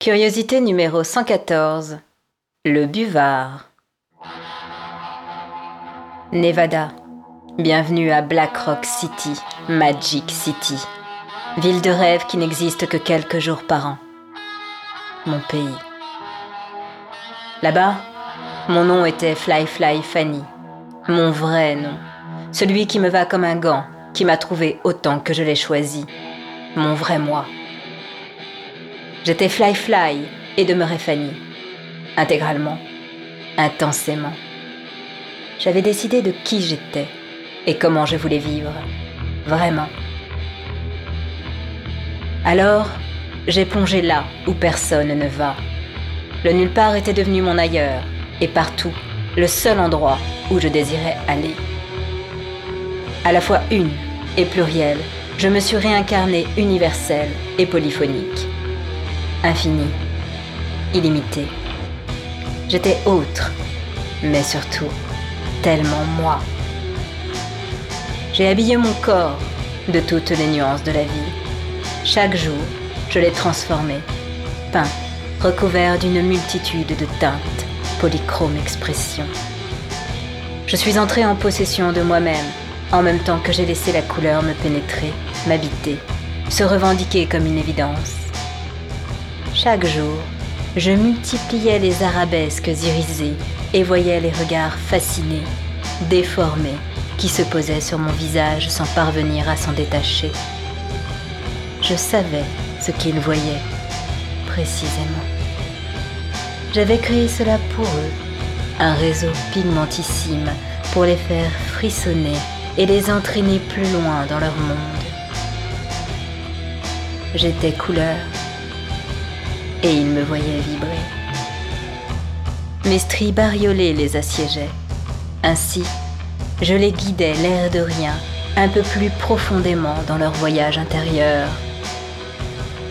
Curiosité numéro 114. Le buvard. Nevada. Bienvenue à Black Rock City, Magic City. Ville de rêve qui n'existe que quelques jours par an. Mon pays. Là-bas, mon nom était Fly Fly Fanny. Mon vrai nom. Celui qui me va comme un gant, qui m'a trouvé autant que je l'ai choisi. Mon vrai moi. J'étais Fly Fly et demeurais Fanny. Intégralement. Intensément. J'avais décidé de qui j'étais et comment je voulais vivre. Vraiment. Alors, j'ai plongé là où personne ne va. Le nulle part était devenu mon ailleurs, et partout, le seul endroit où je désirais aller. À la fois une et plurielle, je me suis réincarnée universelle et polyphonique. Infinie, illimitée. J'étais autre, mais surtout tellement moi. J'ai habillé mon corps de toutes les nuances de la vie. Chaque jour, je l'ai transformé, peint, recouvert d'une multitude de teintes, polychrome expression. Je suis entrée en possession de moi-même, en même temps que j'ai laissé la couleur me pénétrer, m'habiter, se revendiquer comme une évidence. Chaque jour, je multipliais les arabesques irisées et voyais les regards fascinés, déformés, qui se posaient sur mon visage sans parvenir à s'en détacher. Je savais ce qu'ils voyaient, précisément. J'avais créé cela pour eux, un réseau pigmentissime pour les faire frissonner et les entraîner plus loin dans leur monde. J'étais couleur et ils me voyaient vibrer. Mes stries bariolées les assiégeaient. Ainsi, je les guidais l'air de rien, un peu plus profondément dans leur voyage intérieur.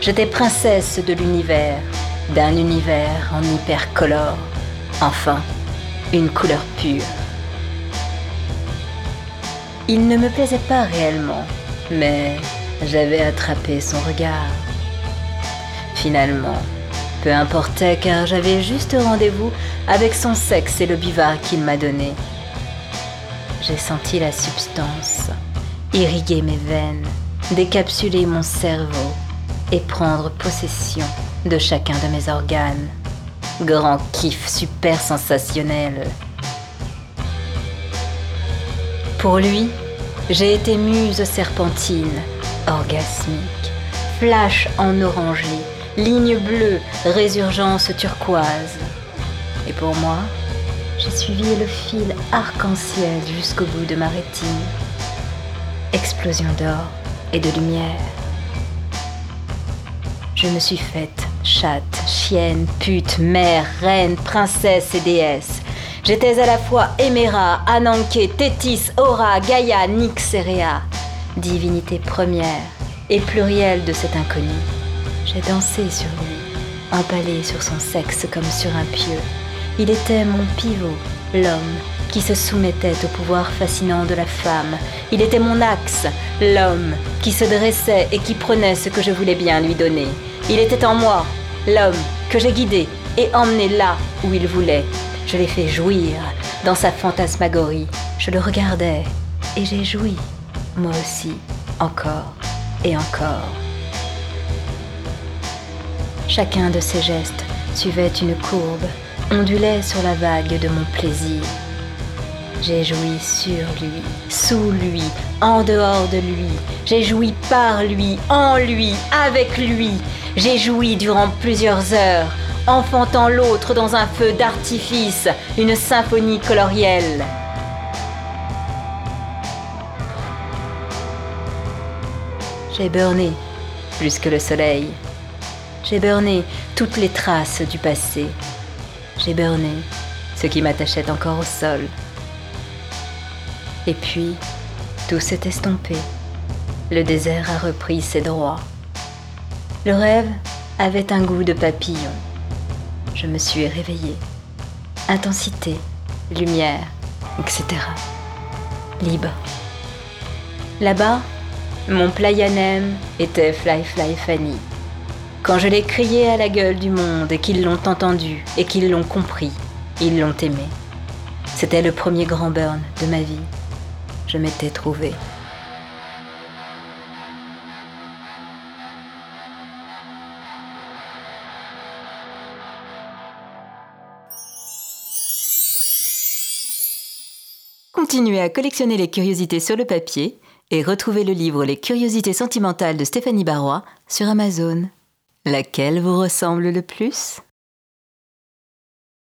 J'étais princesse de l'univers, d'un univers en hypercolore, enfin, une couleur pure. Il ne me plaisait pas réellement, mais j'avais attrapé son regard. Finalement, peu importait car j'avais juste rendez-vous avec son sexe et le bivard qu'il m'a donné. J'ai senti la substance irriguer mes veines, décapsuler mon cerveau et prendre possession de chacun de mes organes. Grand kiff super sensationnel. Pour lui, j'ai été muse serpentine, orgasmique, flash en orangerie, ligne bleue, résurgence turquoise. Et pour moi, j'ai suivi le fil arc-en-ciel jusqu'au bout de ma rétine. Explosion d'or et de lumière. Je me suis faite chatte, chienne, pute, mère, reine, princesse et déesse. J'étais à la fois Éméra, Ananké, Tétis, Aura, Gaïa, Nyx et Réa, divinité première et plurielle de cet inconnu. J'ai dansé sur lui, empalé sur son sexe comme sur un pieu. Il était mon pivot, l'homme, qui se soumettait au pouvoir fascinant de la femme. Il était mon axe, l'homme, qui se dressait et qui prenait ce que je voulais bien lui donner. Il était en moi, l'homme, que j'ai guidé et emmené là où il voulait. Je l'ai fait jouir dans sa fantasmagorie. Je le regardais et j'ai joui, moi aussi, encore et encore. Chacun de ses gestes suivait une courbe, ondulait sur la vague de mon plaisir. J'ai joui sur lui, sous lui, en dehors de lui. J'ai joui par lui, en lui, avec lui. J'ai joui durant plusieurs heures, enfantant l'autre dans un feu d'artifice, une symphonie colorielle. J'ai burné plus que le soleil. J'ai burné toutes les traces du passé. J'ai burné ce qui m'attachait encore au sol. Et puis, tout s'est estompé. Le désert a repris ses droits. Le rêve avait un goût de papillon. Je me suis réveillée. Intensité, lumière, etc. Libre. Là-bas, mon playanem était Fly Fly Fanny Quand je l'ai crié à la gueule du monde et qu'ils l'ont entendu et qu'ils l'ont compris, ils l'ont aimé. C'était le premier grand burn de ma vie. Je m'étais trouvée. Continuez à collectionner les curiosités sur le papier et retrouvez le livre Les curiosités sentimentales de Stéphanie Barrois sur Amazon. Laquelle vous ressemble le plus?